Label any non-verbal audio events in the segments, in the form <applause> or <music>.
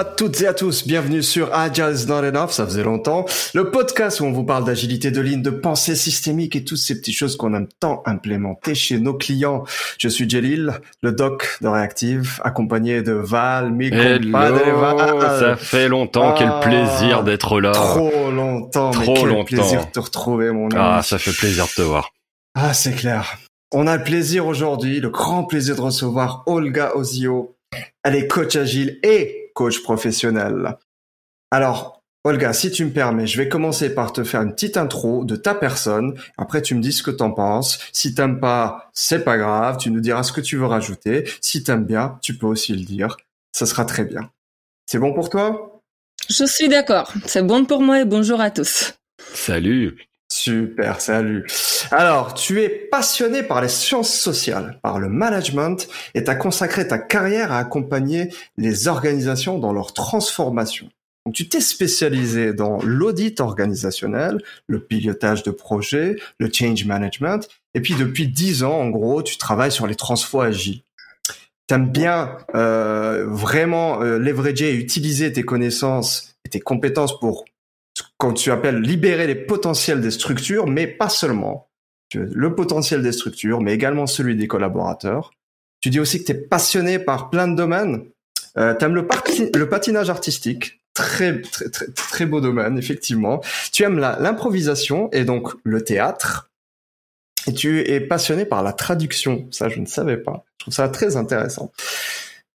à toutes et à tous, bienvenue sur Agile is not enough, ça faisait longtemps, le podcast où on vous parle d'agilité de ligne, de pensée systémique et toutes ces petites choses qu'on aime tant implémenter chez nos clients. Je suis Jelil, le doc de Reactive, accompagné de Val, compadres Ça fait longtemps, quel ah, plaisir d'être là. Trop longtemps, trop mais quel longtemps. plaisir de te retrouver mon ami. Ah, ça fait plaisir de te voir. Ah, c'est clair. On a le plaisir aujourd'hui, le grand plaisir de recevoir Olga Ozio. Elle est coach agile et coach professionnel. Alors, Olga, si tu me permets, je vais commencer par te faire une petite intro de ta personne. Après, tu me dis ce que t'en penses. Si t'aimes pas, c'est pas grave. Tu nous diras ce que tu veux rajouter. Si t'aimes bien, tu peux aussi le dire. Ça sera très bien. C'est bon pour toi? Je suis d'accord. C'est bon pour moi et bonjour à tous. Salut. Super, salut. Alors, tu es passionné par les sciences sociales, par le management, et tu as consacré ta carrière à accompagner les organisations dans leur transformation. Donc, tu t'es spécialisé dans l'audit organisationnel, le pilotage de projets, le change management, et puis depuis dix ans, en gros, tu travailles sur les transfos agiles. T'aimes bien euh, vraiment euh, leverager et utiliser tes connaissances et tes compétences pour quand tu appelles libérer les potentiels des structures, mais pas seulement. Le potentiel des structures, mais également celui des collaborateurs. Tu dis aussi que tu es passionné par plein de domaines. Euh, tu aimes le, le, patinage artistique, très, très, très, très beau domaine, effectivement. Tu aimes l'improvisation et donc le théâtre. Et tu es passionné par la traduction. Ça, je ne savais pas. Je trouve ça très intéressant.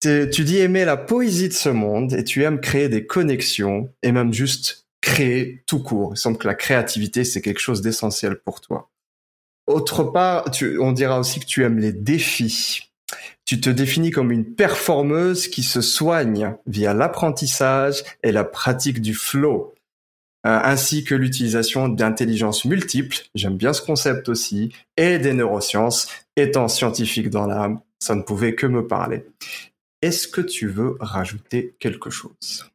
Tu dis aimer la poésie de ce monde et tu aimes créer des connexions et même juste créer tout court. Il semble que la créativité, c'est quelque chose d'essentiel pour toi. Autre part, tu, on dira aussi que tu aimes les défis. Tu te définis comme une performeuse qui se soigne via l'apprentissage et la pratique du flow, euh, ainsi que l'utilisation d'intelligence multiples. J'aime bien ce concept aussi, et des neurosciences. Étant scientifique dans l'âme, ça ne pouvait que me parler. Est-ce que tu veux rajouter quelque chose?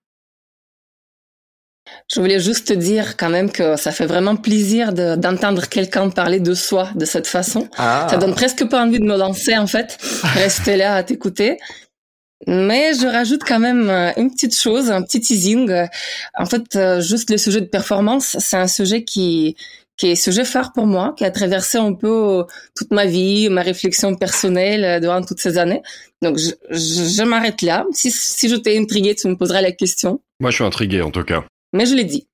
Je voulais juste te dire quand même que ça fait vraiment plaisir d'entendre quelqu'un parler de soi de cette façon. Ah. Ça donne presque pas envie de me lancer en fait, <laughs> rester là à t'écouter. Mais je rajoute quand même euh, une petite chose, un petit teasing. En fait, euh, juste le sujet de performance, c'est un sujet qui qui est sujet phare pour moi, qui a traversé un peu euh, toute ma vie, ma réflexion personnelle durant toutes ces années. Donc, je, je, m'arrête là. Si, si je t'ai intrigué, tu me poseras la question. Moi, je suis intrigué en tout cas. Mais je l'ai dit.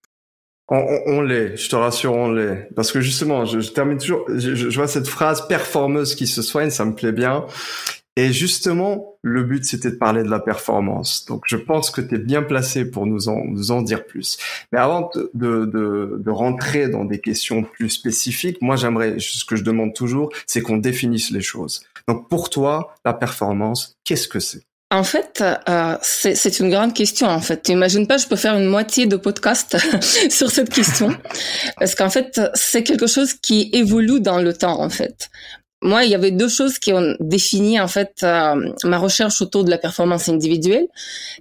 On, l'est, je te rassure, on l'est. Parce que justement, je, termine toujours, je, vois cette phrase performeuse qui se soigne, ça me plaît bien. Et justement, le but, c'était de parler de la performance. Donc, je pense que tu es bien placé pour nous en, dire plus. Mais avant de rentrer dans des questions plus spécifiques, moi, j'aimerais, ce que je demande toujours, c'est qu'on définisse les choses. Donc, pour toi, la performance, qu'est-ce que c'est? En fait, euh, c'est une grande question. En fait, t'imagines pas, je peux faire une moitié de podcast <laughs> sur cette question <laughs> parce qu'en fait, c'est quelque chose qui évolue dans le temps. En fait, moi, il y avait deux choses qui ont défini en fait euh, ma recherche autour de la performance individuelle.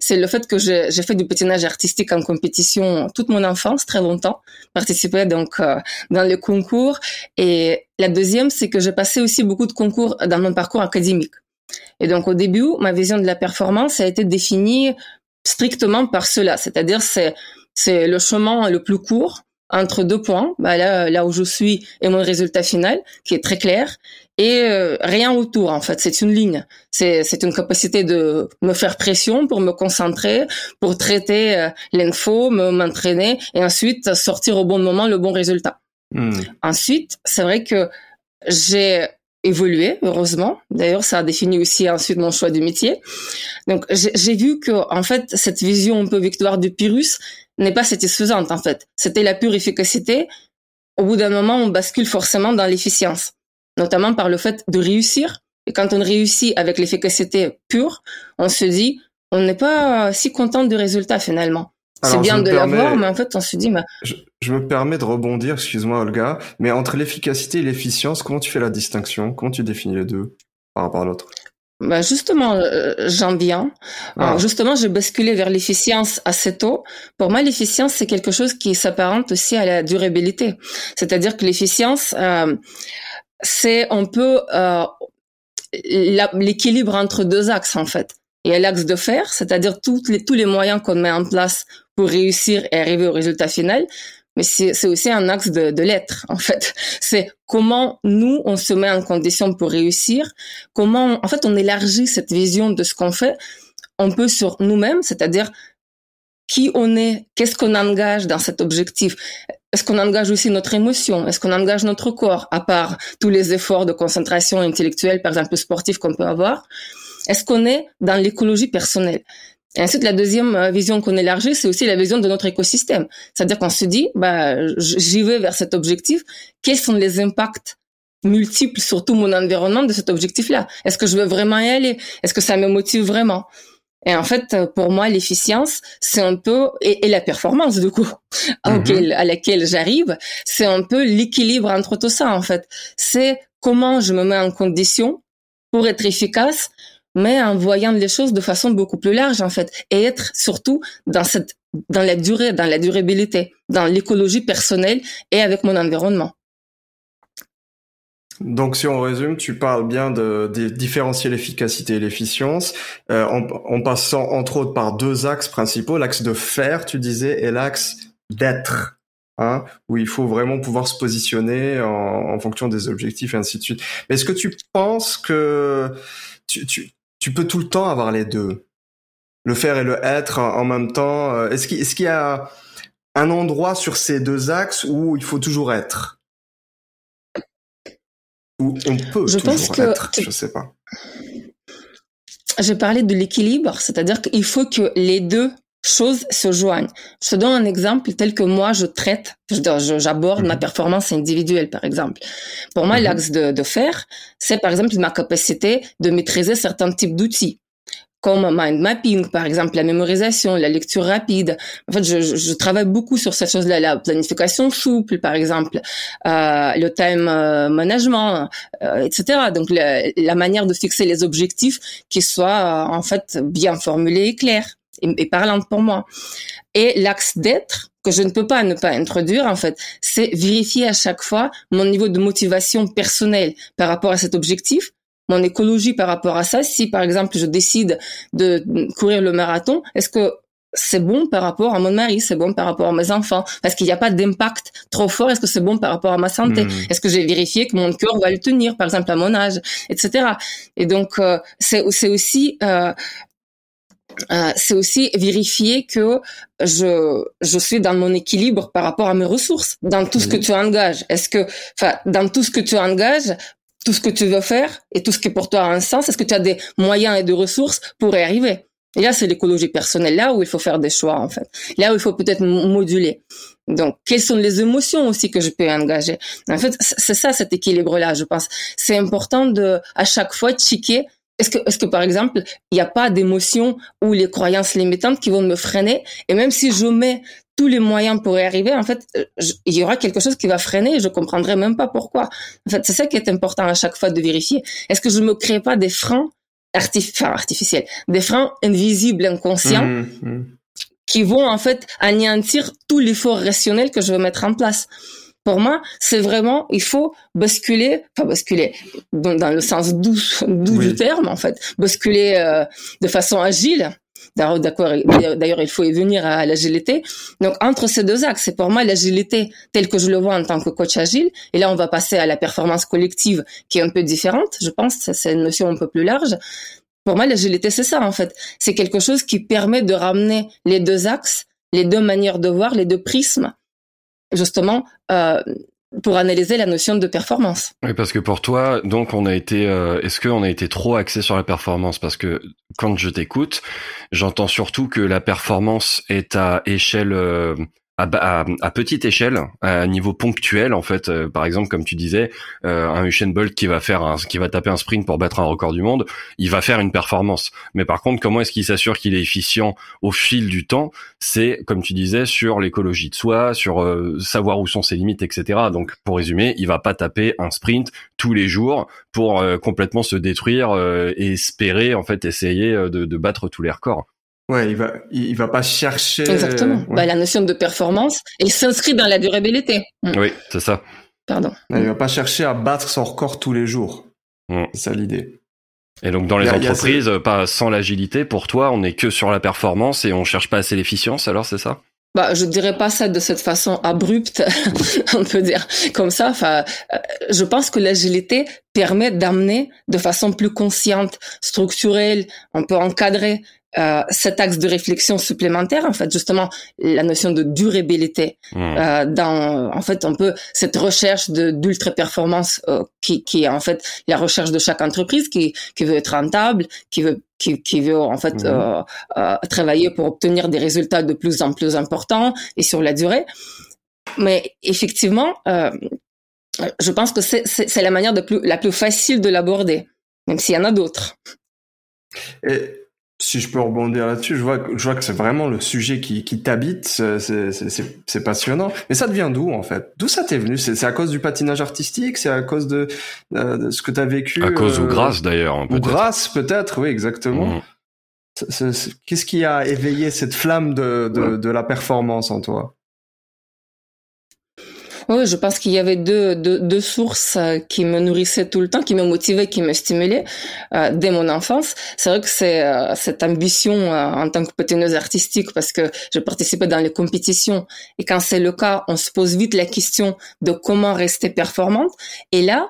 C'est le fait que j'ai fait du patinage artistique en compétition toute mon enfance, très longtemps, participé donc euh, dans les concours. Et la deuxième, c'est que j'ai passé aussi beaucoup de concours dans mon parcours académique. Et donc au début, ma vision de la performance a été définie strictement par cela, c'est-à-dire c'est c'est le chemin le plus court entre deux points, bah là là où je suis et mon résultat final qui est très clair et euh, rien autour en fait, c'est une ligne. C'est c'est une capacité de me faire pression pour me concentrer, pour traiter euh, l'info, me m'entraîner et ensuite sortir au bon moment le bon résultat. Hmm. Ensuite, c'est vrai que j'ai évolué, heureusement. D'ailleurs, ça a défini aussi ensuite mon choix du métier. Donc, j'ai vu que, en fait, cette vision un peu victoire du Pyrrhus n'est pas satisfaisante, en fait. C'était la pure efficacité. Au bout d'un moment, on bascule forcément dans l'efficience, notamment par le fait de réussir. Et quand on réussit avec l'efficacité pure, on se dit, on n'est pas si content du résultat finalement. C'est bien de l'avoir, mais en fait, on se dit, bah... je, me permets de rebondir, excuse-moi, Olga, mais entre l'efficacité et l'efficience, comment tu fais la distinction? Comment tu définis les deux par rapport à l'autre? Bah justement, euh, j'en viens. Ah. justement, j'ai basculé vers l'efficience assez tôt. Pour moi, l'efficience, c'est quelque chose qui s'apparente aussi à la durabilité. C'est-à-dire que l'efficience, euh, c'est un peu euh, l'équilibre entre deux axes, en fait. Y a l'axe de faire, c'est-à-dire tous les, tous les moyens qu'on met en place pour réussir et arriver au résultat final. Mais c'est aussi un axe de, de l'être, en fait. <laughs> C'est comment nous, on se met en condition pour réussir, comment, en fait, on élargit cette vision de ce qu'on fait un peu sur nous-mêmes, c'est-à-dire qui on est, qu'est-ce qu'on engage dans cet objectif. Est-ce qu'on engage aussi notre émotion? Est-ce qu'on engage notre corps, à part tous les efforts de concentration intellectuelle, par exemple sportif qu'on peut avoir? Est-ce qu'on est dans l'écologie personnelle? Et ensuite, la deuxième euh, vision qu'on élargit, c'est aussi la vision de notre écosystème. C'est-à-dire qu'on se dit, bah, j'y vais vers cet objectif. Quels sont les impacts multiples sur tout mon environnement de cet objectif-là? Est-ce que je veux vraiment y aller? Est-ce que ça me motive vraiment? Et en fait, pour moi, l'efficience, c'est un peu et, la performance du coup <laughs> mhm. à laquelle j'arrive, c'est un peu l'équilibre entre tout ça. En fait, c'est comment je me mets en condition pour être efficace, mais en voyant les choses de façon beaucoup plus large en fait, et être surtout dans cette dans la durée, dans la durabilité, dans l'écologie personnelle et avec mon environnement. Donc, si on résume, tu parles bien de, différencier l'efficacité et l'efficience, euh, en, passant entre autres par deux axes principaux, l'axe de faire, tu disais, et l'axe d'être, hein, où il faut vraiment pouvoir se positionner en, fonction des objectifs et ainsi de suite. Mais est-ce que tu penses que tu, tu peux tout le temps avoir les deux, le faire et le être en, même temps euh, Est-ce qu'il est y a un endroit sur ces deux axes où il faut toujours être? Ou on peut je pense que être, je sais pas. J'ai parlé de l'équilibre, c'est-à-dire qu'il faut que les deux choses se joignent. Je te donne un exemple tel que moi je traite, j'aborde ma mhm. performance individuelle par exemple. Pour moi, mhm. l'axe de, de faire, c'est par exemple ma capacité de maîtriser certains types d'outils comme mind mapping, par exemple, la mémorisation, la lecture rapide. En fait, je, je travaille beaucoup sur ces choses-là, la planification souple, par exemple, euh, le time euh, management, euh, etc. Donc, la, la, manière de fixer les objectifs qui soient euh, en fait bien formulés et clairs et, et parlantes pour moi. Et l'axe d'être que je ne peux pas ne pas introduire, en fait, c'est vérifier à chaque fois mon niveau de motivation personnelle par rapport à cet objectif mon écologie par rapport à ça. Si par exemple je décide de courir le marathon, est-ce que c'est bon par rapport à mon mari, c'est bon par rapport à mes enfants, parce qu'il n'y a pas d'impact trop fort. Est-ce que c'est bon par rapport à ma santé? Hmm. Est-ce que j'ai vérifié que mon cœur va le tenir, par exemple à mon âge, etc. Et donc euh, c'est c'est aussi euh, euh, c'est aussi vérifier que je je suis dans mon équilibre par rapport à mes ressources, dans tout ce que tu engages. Est-ce que, enfin, dans tout ce que tu engages, tout ce que tu veux faire et tout ce qui pour toi a un sens Est-ce que tu as des moyens et des ressources pour y arriver? Et là, c'est l'écologie personnelle, là où il faut faire des choix, en fait. Là où il faut peut-être moduler. Donc, quelles sont les émotions aussi que je peux engager? En fait, c'est ça cet équilibre-là, je pense. C'est important de, à chaque fois, checker est-ce que, est-ce que par exemple, il n'y a pas d'émotions ou les croyances limitantes qui vont me freiner? Et même si je mets tous les moyens pour y arriver, en fait, euh, il y aura quelque chose qui va freiner et je comprendrai même pas pourquoi. En fait, c'est ça qui est important à chaque fois de vérifier. Est-ce que je me crée pas des freins artificiels, des freins invisibles, inconscients, mmh, mmh. qui vont en fait anéantir tout l'effort rationnel que je veux mettre en place? Pour moi, c'est vraiment, il faut basculer, enfin basculer dans, le sens doux, du terme en fait, basculer euh, de façon agile D'accord. D'ailleurs, il faut y venir à l'agilité. Donc, entre ces deux axes, c'est pour moi l'agilité telle que je le vois en tant que coach agile. Et là, on va passer à la performance collective qui est un peu différente. Je pense c'est une notion un peu plus large. Pour moi, l'agilité, c'est ça, en fait. C'est quelque chose qui permet de ramener les deux axes, les deux manières de voir, les deux prismes, justement, euh, pour analyser la notion de performance. Oui, parce que pour toi, donc on a été, euh, est-ce qu'on a été trop axé sur la performance? Parce que quand je t'écoute, j'entends surtout que la performance est à échelle euh, à, à, petite échelle, à niveau ponctuel en fait. Euh, par exemple, comme tu disais, euh, un Usain Bolt qui va faire un, qui va taper un sprint pour battre un record du monde, il va faire une performance. Mais par contre, comment est-ce qu'il s'assure qu'il est efficient au fil du temps? C'est comme tu disais sur l'écologie de soi, sur euh, savoir où sont ses limites, etc. Donc, pour résumer, il va pas taper un sprint tous les jours pour complètement se détruire et espérer en fait essayer de, de battre tous les records. Ouais, il va, il va pas chercher. Exactement. Bah, la notion de performance, il s'inscrit dans la durabilité. Mm. Oui, c'est ça. Pardon. il va pas chercher à battre son record tous les jours. Mm. C'est ça l'idée. Et donc dans les entreprises, pas sans l'agilité, pour toi, on n'est que sur la performance et on cherche pas assez l'efficience. Alors c'est ça? Bah, je dirais pas ça de cette façon abrupte, <laughs> on peut dire comme ça. Enfin, euh, je pense que l'agilité permet d'amener de façon plus consciente, structurelle, on peut encadrer euh, cet axe de réflexion supplémentaire, en fait, justement, la notion de durabilité. Mmh. Euh, dans, en fait, on peut cette recherche de d'ultra performance euh, qui, qui est en fait la recherche de chaque entreprise qui qui veut être rentable, qui veut qui, qui veut en fait mmh. euh, euh, travailler pour obtenir des résultats de plus en plus importants et sur la durée. Mais effectivement, je pense que c'est c'est la manière de plus la plus facile de l'aborder, même s'il y en a d'autres. Et si je peux rebondir là-dessus, je vois, je vois que c'est vraiment le sujet qui, qui t'habite, c'est passionnant. Mais ça devient d'où en fait? D'où ça t'est venu? C'est à cause du patinage artistique? C'est à cause de, euh, de ce que t'as vécu À cause ou euh, grâce d'ailleurs Ou grâce peut-être, oui exactement. Mmh. Qu'est-ce qui a éveillé cette flamme de, de, de la performance en toi? Oui, je pense qu'il y avait deux, deux, deux, sources euh, qui me nourrissaient tout le temps, qui me motivaient, qui me stimulaient euh, dès mon enfance. C'est vrai que c'est euh, cette ambition euh, en tant que patineuse artistique parce que je participais dans les compétitions et quand c'est le cas, on se pose vite la question de comment rester performante. Et là,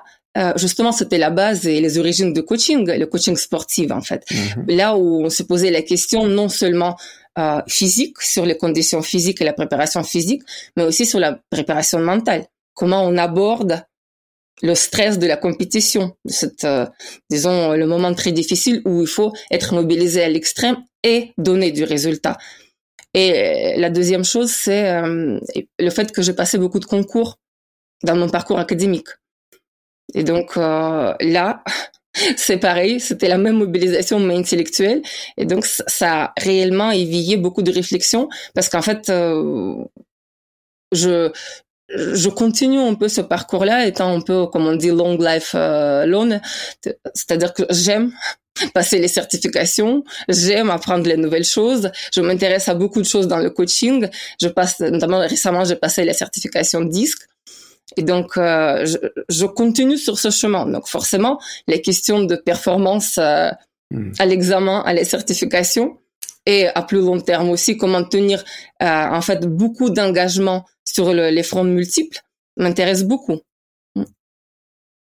justement, c'était la base et les origines de coaching, le coaching sportif en fait. Mm-hmm. Là où on se posait la question non seulement euh, physique, sur les conditions physiques et la préparation physique, mais aussi sur la préparation mentale. Comment on aborde le stress de la compétition, cette, euh, disons, le moment très difficile où il faut être mobilisé à l'extrême et donner du résultat. Et la deuxième chose, c'est euh, le fait que j'ai passé beaucoup de concours dans mon parcours académique. Et donc là, <laughs> c'est pareil, c'était la même mobilisation mais intellectuelle. Et donc, ça a réellement éveillé beaucoup de réflexions parce qu'en fait, euh, je, je continue un peu ce parcours-là étant un peu, comme on dit, long life euh, loan. C'est-à-dire que j'aime <laughs> passer les certifications, j'aime apprendre les nouvelles choses, je m'intéresse à beaucoup de choses dans le coaching. Je passe, notamment récemment, j'ai passé la certification disque. Et donc, euh, je, je, continue sur ce chemin. Donc, forcément, les questions de performance euh, hmm. à l'examen, à la certification, et à plus long terme aussi, comment tenir euh, en fait beaucoup d'engagement sur le, les fronts multiples, m'intéresse beaucoup.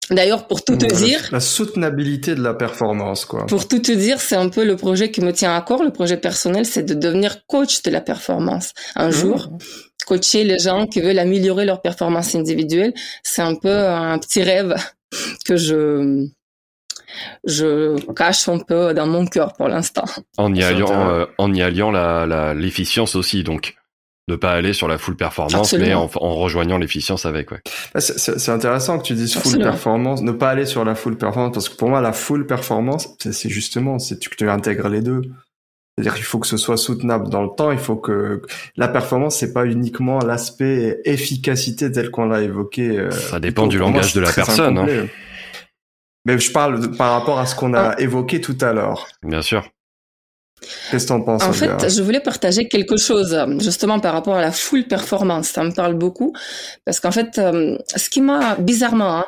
D'ailleurs, pour tout te dire, la soutenabilité de la performance, quoi. Pour tout te dire, c'est un peu le projet qui me tient à corps. Le projet personnel, c'est de devenir coach de la performance un hmm. jour coacher les gens qui veulent améliorer leur performance individuelle. C'est un peu un petit rêve <laughs> que je je cache un peu dans mon cœur pour l'instant. En y alliant, euh, en y alliant la l'efficience aussi, donc ne pas aller sur la full performance, mais en, rejoignant l'efficience avec. Ouais. Ah, c'est intéressant que tu dises full performance, ne pas aller sur la full performance, parce que pour moi la full performance, c'est justement c'est que tu intègres les deux. C'est-à-dire qu'il faut que ce soit soutenable dans le temps. Il faut que la performance, c'est pas uniquement l'aspect efficacité tel qu'on l'a évoqué. Euh, Ça dépend du langage de la personne. Hein. Mais je parle par rapport à ce qu'on a ah. évoqué tout à l'heure. Bien sûr. Qu'est-ce que t'en penses En fait, je voulais partager quelque chose justement par rapport à la full performance. Ça me parle beaucoup parce qu'en fait, euh, ce qui m'a bizarrement, hein,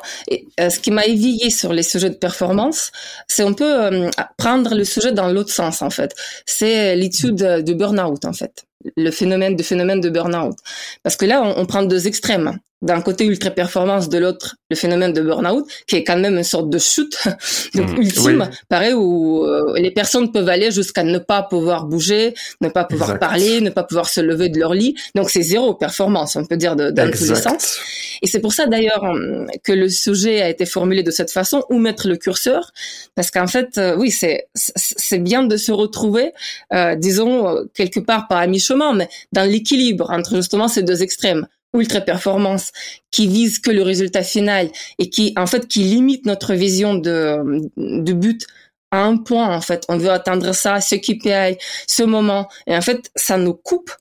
euh, ce qui m'a éveillé sur les sujets de performance, c'est un peu euh, prendre le sujet dans l'autre sens en fait. C'est l'étude du burn-out en fait le phénomène de phénomène de burn-out. Parce que là, on, on prend deux extrêmes d'un côté ultra performance, de l'autre le phénomène de burn-out, qui est quand même une sorte de chute, <laughs> donc mmh. ultime, pareil où euh, les personnes peuvent aller jusqu'à ne pas pouvoir bouger, ne pas pouvoir parler, ne pas pouvoir se lever de leur lit. Donc c'est zéro performance, on peut dire de, dans tous les sens. Et c'est pour ça d'ailleurs hum, que le sujet a été formulé de cette façon, où mettre le curseur, parce qu'en fait, euh, oui, c'est bien de se retrouver, euh, disons quelque part par à mais dans l'équilibre entre justement ces deux extrêmes ultra performance qui vise que le résultat final et qui en fait qui limite notre vision de de but à un point en fait. On veut atteindre ça ce KPI ce moment. Et en fait ça nous coupe.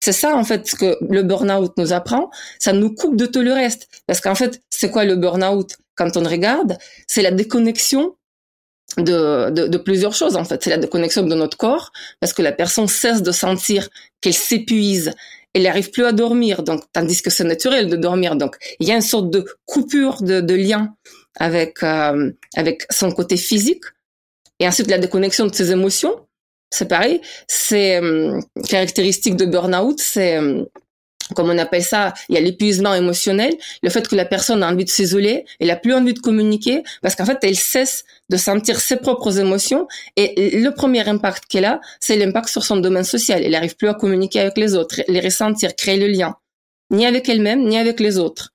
C'est ça en fait ce que le burn-out nous apprend. Ça nous coupe de tout le reste. Parce qu'en fait c'est quoi le burn-out? Quand on regarde c'est la déconnexion de, de, de, plusieurs choses en fait. C'est la déconnexion de notre corps parce que la personne cesse de sentir qu'elle s'épuise, elle n'arrive plus à dormir, donc tandis que c'est naturel de dormir. Donc il y a une sorte de coupure de, de lien avec euh, avec son côté physique Et ensuite, la déconnexion de ses émotions, c'est pareil. C'est euh, caractéristique de burn-out, c'est euh, comme on appelle ça, il y a l'épuisement émotionnel, le fait que la personne a envie de s'isoler, elle a plus envie de communiquer, parce qu'en fait, elle cesse de sentir ses propres émotions, et le premier impact qu'elle a, c'est l'impact sur son domaine social. Elle n'arrive plus à communiquer avec les autres, les ressentir, créer le lien, ni avec elle-même, ni avec les autres.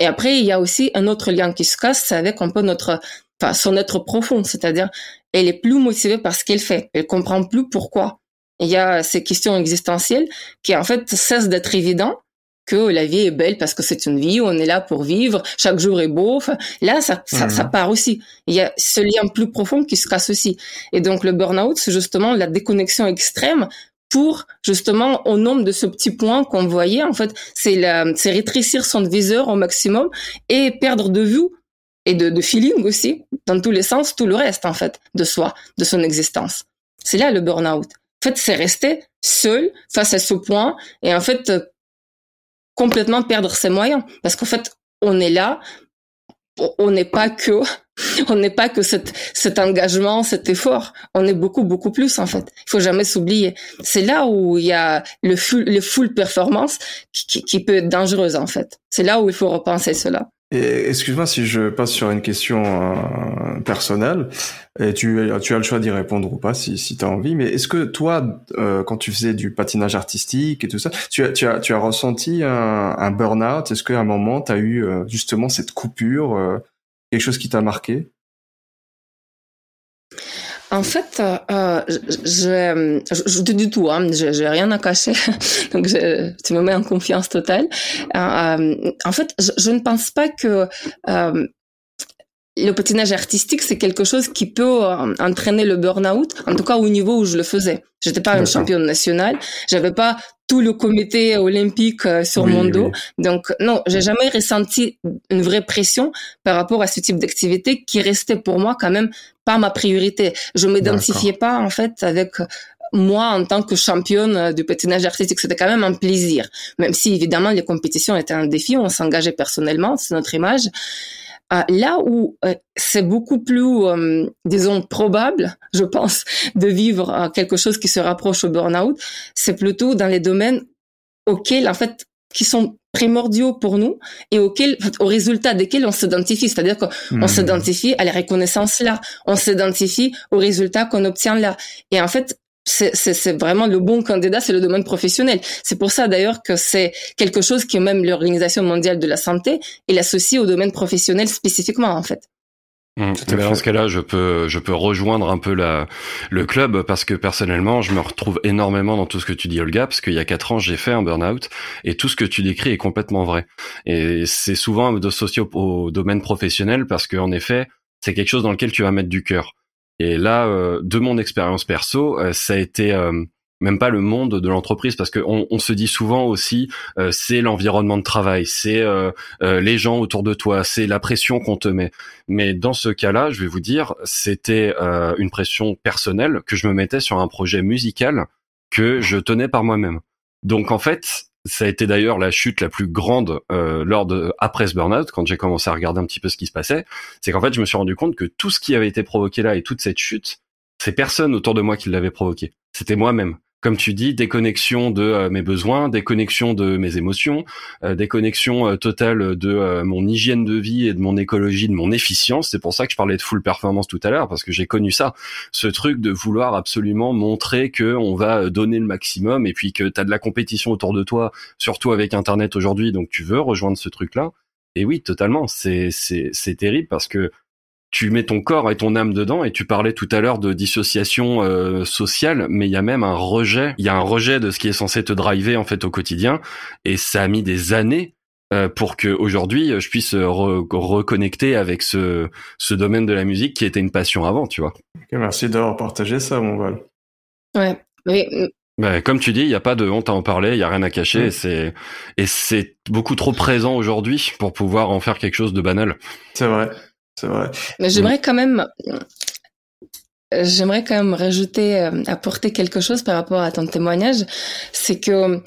Et après, il y a aussi un autre lien qui se casse, c'est avec un peu notre, enfin, son être profond, c'est-à-dire, elle est plus motivée par ce qu'elle fait, elle comprend plus pourquoi il y a ces questions existentielles qui en fait cessent d'être évidents que la vie est belle parce que c'est une vie, on est là pour vivre, chaque jour est beau. Enfin, là, ça, ça, ça, mhm. part aussi. Il y a ce lien plus profond qui se casse aussi. Et donc le burn-out, c'est justement la déconnexion extrême pour justement au nombre de ce petit point qu'on voyait. En fait, c'est c'est rétrécir son viseur au maximum et perdre de vue et de, de feeling aussi, dans tous les sens, tout le reste en fait de soi, de son existence. C'est là le burn-out. Fait, c'est rester seul face à ce point et en fait euh, complètement perdre ses moyens parce qu'en fait, on est là, on n'est pas que <laughs> on n'est pas que cet, cet engagement, cet effort. On est beaucoup, beaucoup plus, en fait. Il faut jamais s'oublier. C'est là où il y a le full, le full performance qui, qui peut être dangereuse, en fait. C'est là où il faut repenser cela. Excuse-moi si je passe sur une question euh, personnelle, et tu, tu as le choix d'y répondre ou pas si, si tu as envie, mais est-ce que toi, euh, quand tu faisais du patinage artistique et tout ça, tu as, tu as, tu as ressenti un, burn-out? Est-ce qu'à un moment, tu as eu euh, justement cette coupure, quelque chose qui t'a marqué? En fait, euh, euh je, je, je, dis du tout, hein, j'ai rien à cacher, <laughs> donc je, tu me mets en confiance totale. Euh, euh en fait, je, je, ne pense pas que euh, le patinage artistique, c'est quelque chose qui peut euh, entraîner le burn-out, en tout cas au niveau où je le faisais. J'étais pas une championne nationale, j'avais pas tout le comité olympique euh, sur mon dos. Donc non, j'ai jamais ressenti une vraie pression par rapport à ce type d'activité qui restait pour moi quand même pas ma priorité. Je m'identifiais pas en fait avec moi en tant que championne du patinage artistique, c'était quand même un plaisir. Même si évidemment les compétitions étaient un défi, on s'engageait personnellement, c'est notre image. Euh, là où euh, c'est beaucoup plus, euh, disons, probable, je pense, <laughs> de vivre quelque chose qui se rapproche au burn-out, c'est plutôt dans les domaines auxquels, en fait, qui sont primordiaux pour nous et auxquels, au résultat desquels on s'identifie. C'est-à-dire qu'on mmh. s'identifie à la reconnaissance là, on s'identifie aux résultats qu'on obtient là. Et en fait, c'est vraiment le bon candidat, c'est le domaine professionnel. C'est pour ça d'ailleurs que c'est quelque chose que même l'Organisation mondiale de la santé il associe au domaine professionnel spécifiquement en fait. Mmh. dans ce cas-là, je peux je peux rejoindre un peu la le club parce que personnellement, je me retrouve énormément dans tout ce que tu dis, Olga, parce qu'il y a quatre ans, j'ai fait un burn-out et tout ce que tu décris est complètement vrai. Et c'est souvent associé au, au domaine professionnel parce qu'en effet, c'est quelque chose dans lequel tu vas mettre du cœur. Et là, euh, de mon expérience perso, euh, ça a été euh, même pas le monde de l'entreprise parce qu'on on se dit souvent aussi c'est l'environnement de travail, c'est les gens autour de toi, c'est la pression qu'on te met. Mais dans ce cas-là, je vais vous dire, c'était une pression personnelle que je me mettais sur un projet musical que je tenais par moi-même. Donc en fait, ça a été d'ailleurs la chute la plus grande euh, lors de après ce burn-out, quand j'ai commencé à regarder un petit peu ce qui se passait. C'est qu'en fait, je me suis rendu compte que tout ce qui avait été provoqué là et toute cette chute, c'est personne autour de moi qui l'avait provoqué. C'était moi-même comme tu dis, déconnexion de euh, mes besoins, déconnexion de mes émotions, euh, déconnexion euh, totale de euh, mon hygiène de vie et de mon écologie, de mon efficience. C'est pour ça que je parlais de full performance tout à l'heure, parce que j'ai connu ça, ce truc de vouloir absolument montrer que on va donner le maximum et puis que tu as de la compétition autour de toi, surtout avec Internet aujourd'hui, donc tu veux rejoindre ce truc-là? Et oui, totalement, c'est c'est terrible parce que tu mets ton corps et ton âme dedans et tu parlais tout à l'heure de dissociation euh, sociale mais il y a même un rejet. Il y a un rejet de ce qui est censé te driver en fait au quotidien. Et ça a mis des années euh, pour que aujourd'hui je puisse reconnecter avec ce ce domaine de la musique qui était une passion avant tu vois. Merci d'avoir partagé ça mon Val. Ouais. Mais bah, comme tu dis, il n'y a pas de honte à en parler, il y a rien à cacher, et c'est et c'est beaucoup trop présent aujourd'hui pour pouvoir en faire quelque chose de banal. C'est vrai. C'est vrai. Mais j'aimerais quand même, j'aimerais quand même rajouter, euh, apporter quelque chose par rapport à ton témoignage. C'est que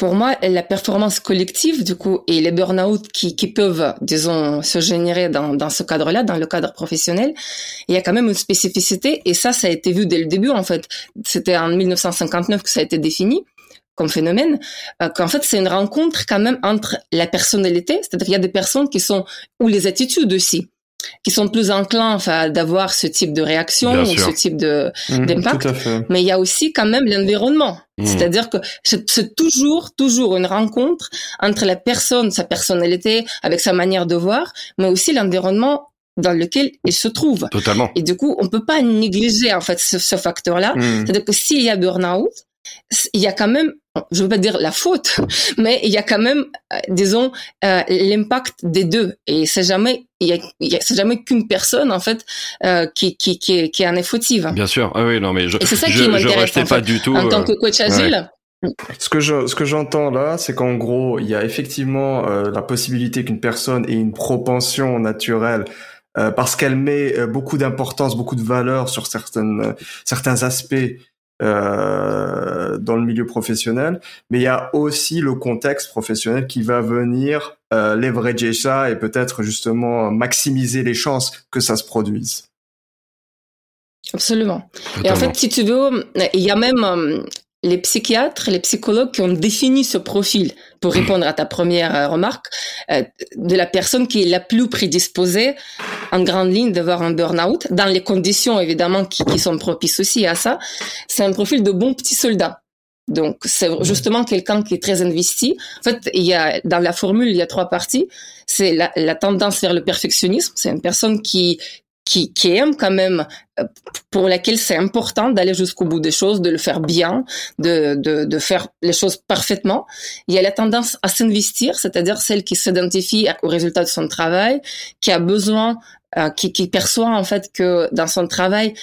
pour moi, la performance collective, du coup, et les burn-out qui, qui peuvent, disons, se générer dans, dans ce cadre-là, dans le cadre professionnel, il y a quand même une spécificité, et ça, ça a été vu dès le début, en fait. C'était en 1959 que ça a été défini comme phénomène, euh, qu'en fait, c'est une rencontre quand même entre la personnalité, c'est-à-dire qu'il y a des personnes qui sont, ou les attitudes aussi, qui sont plus enclins enfin, d'avoir ce type de réaction ou ce type de mmh, d'impact. Mais il y a aussi quand même l'environnement. Mmh. C'est-à-dire que c'est toujours, toujours une rencontre entre la personne, sa personnalité, avec sa manière de voir, mais aussi l'environnement dans lequel il se trouve. Totalement. Et du coup, on peut pas négliger en fait ce, ce facteur-là. Mmh. C'est-à-dire que s'il y a burn-out, il y a quand même, je veux pas dire la faute, <laughs> mais il y a quand même, euh, disons, euh, l'impact des deux. Et c'est jamais, il y a, c'est jamais qu'une personne en fait euh, qui, qui qui qui en est fautive. Bien sûr. Ah oui, non, mais je c'est ça je, qui je pas du tout en tant que coach agile. Ce que je, ce que j'entends là, c'est qu'en gros, il y a effectivement la possibilité qu'une personne ait une propension naturelle parce qu'elle met beaucoup d'importance, beaucoup de valeur sur certaines, certains aspects euh, dans le milieu professionnel, mais il y a aussi le contexte professionnel qui va venir euh, leverager ça et peut-être justement maximiser les chances que ça se produise. Absolument. Et en fait, si tu veux, il y a même euh, les psychiatres, les psychologues qui ont défini ce profil pour répondre à ta première euh, remarque euh, de la personne qui est la plus prédisposée en grande ligne de voir un burn-out dans les conditions évidemment qui, qui sont propices aussi à ça. C'est un profil de bon petit soldat. Donc c'est justement quelqu'un qui est très investi. En fait, il y a dans la formule il y a trois parties. C'est la, la tendance vers le perfectionnisme. C'est une personne qui qui, qui aime quand même, euh, pour laquelle c'est important d'aller jusqu'au bout des choses, de le faire bien, de, de, de faire les choses parfaitement. Il y a la tendance à s'investir, c'est-à-dire celle qui s'identifie au résultat de son travail, qui a besoin, euh, qui, qui perçoit en fait que dans son travail,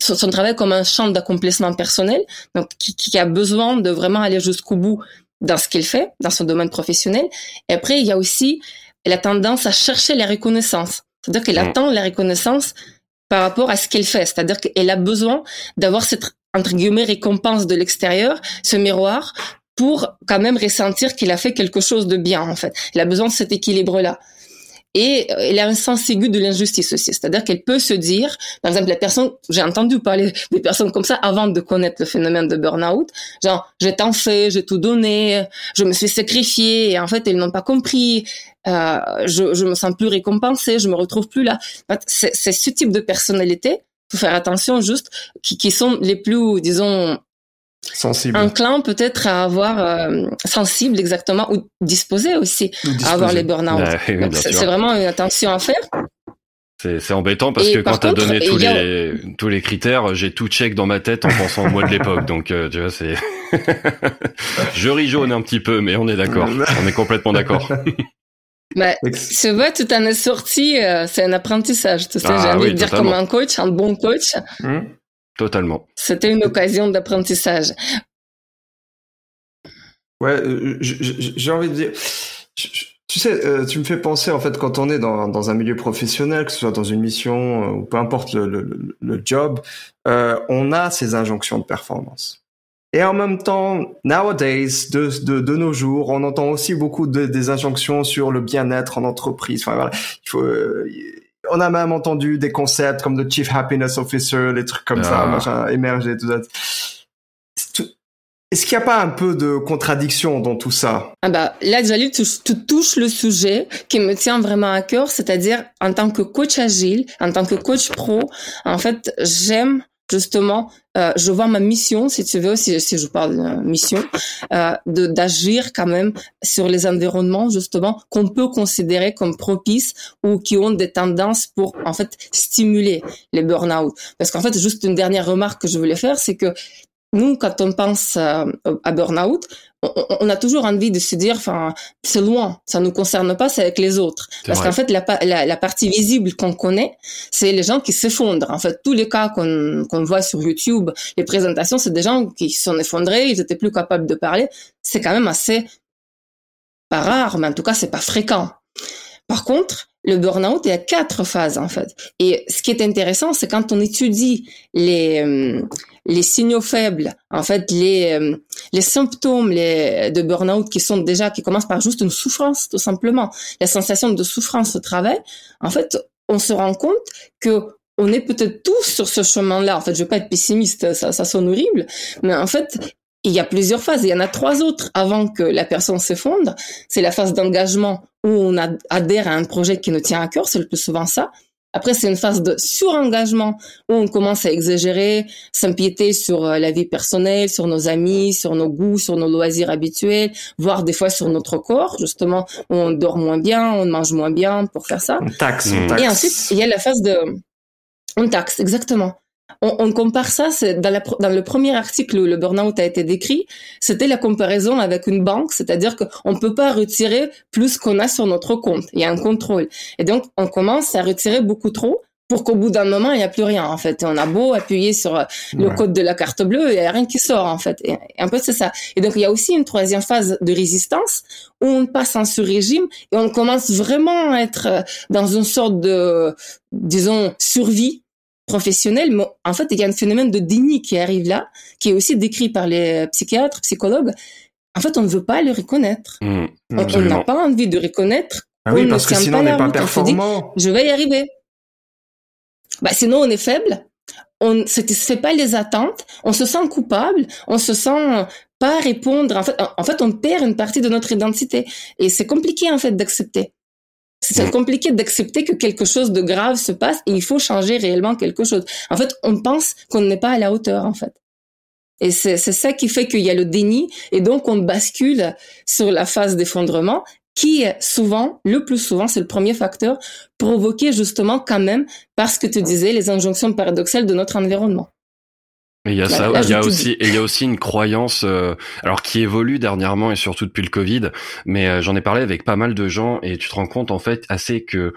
son, travail comme un champ d'accomplissement personnel, donc qui, qui a besoin de vraiment aller jusqu'au bout dans ce qu'il fait, dans son domaine professionnel. Et après, il y a aussi la tendance à chercher la reconnaissance. C'est-à-dire qu'elle mm. attend la reconnaissance par rapport à ce qu'elle fait. C'est-à-dire qu'elle a besoin d'avoir cette, entre guillemets, récompense de l'extérieur, ce miroir, pour quand même ressentir qu'il a fait quelque chose de bien, en fait. Elle a besoin de cet équilibre-là. Et euh, elle a un sens aigu de l'injustice aussi. C'est-à-dire qu'elle peut se dire, par exemple, la personne, j'ai entendu parler des personnes comme ça avant de connaître le phénomène de burn-out. Genre, j'ai tant fait, j'ai tout donné, je me suis sacrifié, et en fait, elles n'ont pas compris. Euh, je, je me sens plus récompensée, je me retrouve plus là. C'est ce type de personnalité, faut faire attention juste, qui, qui sont les plus, disons, sensible. Enclin peut-être à avoir euh, sensible exactement ou disposé aussi à avoir les burn-out. c'est vraiment une attention à faire. C'est embêtant parce que quand tu as donné tous les tous les critères, j'ai tout check dans ma tête en pensant au mois de l'époque. Donc euh, tu vois, c'est <laughs> je ris jaune un petit peu, mais on est d'accord. on est complètement d'accord. <laughs> Bah, tu vois, tout en est sorti, euh, c'est un apprentissage. Tu sais, j'ai ah envie de dire comme un coach, un bon coach. Mmh. Totalement. C'était une occasion d'apprentissage. Ouais, euh, j'ai envie de dire. Tu sais, euh, tu me fais penser en fait quand on est dans, dans un milieu professionnel, que ce soit dans une mission euh, ou peu importe le, le, le job, euh, on a ces injonctions de performance. Et en même temps, nowadays, de, de, de nos jours, on entend aussi beaucoup de, des injonctions sur le bien-être en entreprise. Enfin voilà, il faut, on a même entendu des concepts comme le Chief Happiness Officer, les trucs comme ça, ah. machin, émerger, tout ça. Est-ce qu'il n'y a pas un peu de contradiction dans tout ça? Ah bah là, Jalil, tu, tu touches le sujet qui me tient vraiment à cœur, c'est-à-dire en tant que coach agile, en tant que coach pro, en fait, j'aime justement, euh, je vois ma mission, si tu veux, si, si je parle de mission, euh, de d'agir quand même sur les environnements justement qu'on peut considérer comme propices ou qui ont des tendances pour en fait stimuler les burn-out. Parce qu'en fait, juste une dernière remarque que je voulais faire, c'est que nous, quand on pense euh, à burn-out, on, a toujours envie de se dire, enfin, c'est loin, ça nous concerne pas, c'est avec les autres. Parce qu'en fait, la, la, partie visible qu'on connaît, c'est les gens qui s'effondrent. En fait, tous les cas qu'on voit sur YouTube, les présentations, c'est des gens qui sont effondrés, ils étaient plus capables de parler. C'est quand même assez pas rare, mais en tout cas, c'est pas fréquent. Par contre, le burn-out, il y a quatre phases en fait. Et ce qui est intéressant, c'est quand on étudie les euh, les signaux faibles, en fait, les euh, les symptômes les, de burn-out qui sont déjà qui commencent par juste une souffrance tout simplement, la sensation de souffrance au travail. En fait, on se rend compte que on est peut-être tous sur ce chemin-là. En fait, je veux pas être pessimiste, ça, ça sonne horrible, mais en fait, il y a plusieurs phases. Il y en a trois autres avant que la personne s'effondre. C'est la phase d'engagement où on adhère à un projet qui nous tient à cœur. C'est le plus souvent ça. Après, c'est une phase de surengagement où on commence à exagérer, s'impiéter sur euh, la vie personnelle, sur nos amis, sur nos goûts, sur nos loisirs habituels, voire des fois sur notre corps, justement, où on dort moins bien, on mange moins bien pour faire ça. On taxe, on taxe. Et ensuite, il y a la phase de... On taxe, exactement on, on, compare ça, c'est dans, dans, le premier article où le burn-out a été décrit, c'était la comparaison avec une banque, c'est-à-dire qu'on ne peut pas retirer plus qu'on a sur notre compte. Il y a un contrôle. Et donc, on commence à retirer beaucoup trop pour qu'au bout d'un moment, il n'y a plus rien, en fait. Et on a beau appuyer sur euh, le code de la carte bleue, il n'y a rien qui sort, en fait. Et un peu, c'est ça. Et donc, il y a aussi une troisième phase de résistance où on passe en sur-régime et on commence vraiment à être euh, dans une sorte de, disons, survie professionnel, mais en fait, il y a un phénomène de déni qui arrive là, qui est aussi décrit par les psychiatres, psychologues. En fait, on ne veut pas le reconnaître. Mmh, on n'a pas envie de reconnaître. Ah oui, parce que sinon on n'est pas performant. je vais y arriver. Bah, sinon, on est faible. On ne satisfait pas les attentes. On se sent coupable. On se sent pas répondre. En fait, en fait, on perd une partie de notre identité. Et c'est compliqué, en fait, d'accepter. C'est compliqué d'accepter que quelque chose de grave se passe et il faut changer réellement quelque chose. En fait, on pense qu'on n'est pas à la hauteur, en fait. Et c'est ça qui fait qu'il y a le déni et donc on bascule sur la phase d'effondrement qui est souvent, le plus souvent, c'est le premier facteur provoqué justement quand même parce que tu disais les injonctions paradoxales de notre environnement. Il y a ça, il y a aussi, et il y a aussi une croyance, euh, alors qui évolue dernièrement et surtout depuis le Covid. Mais euh, j'en ai parlé avec pas mal de gens et tu te rends compte en fait assez que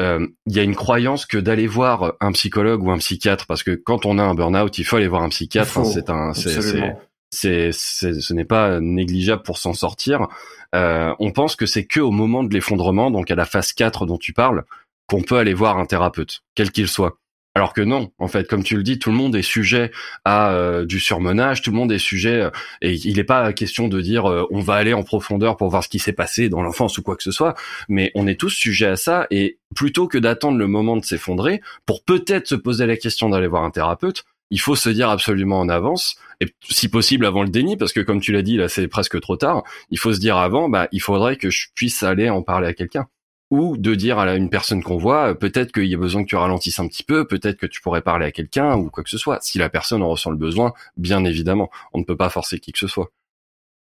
euh, il y a une croyance que d'aller voir un psychologue ou un psychiatre, parce que quand on a un burn-out, il faut aller voir un psychiatre. Hein, c'est un, c'est, c'est, ce n'est pas négligeable pour s'en sortir. on pense que c'est que au moment de l'effondrement, donc à la phase 4 dont tu parles, qu'on peut aller voir un thérapeute, quel qu'il soit. Alors que non, en fait, comme tu le dis, tout le monde est sujet à euh, du surmenage, tout le monde est sujet, euh, et il n'est pas question de dire euh, on va aller en profondeur pour voir ce qui s'est passé dans l'enfance ou quoi que ce soit, mais on est tous sujets à ça, et plutôt que d'attendre le moment de s'effondrer, pour peut-être se poser la question d'aller voir un thérapeute, il faut se dire absolument en avance, et si possible avant le déni, parce que comme tu l'as dit, là c'est presque trop tard, il faut se dire avant, bah il faudrait que je puisse aller en parler à quelqu'un ou de dire à une personne qu'on voit, euh, peut-être qu'il y a besoin que tu ralentisses un petit peu, peut-être que tu pourrais parler à quelqu'un ou quoi que ce soit. Si la personne en ressent le besoin, bien évidemment, on ne peut pas forcer qui que ce soit.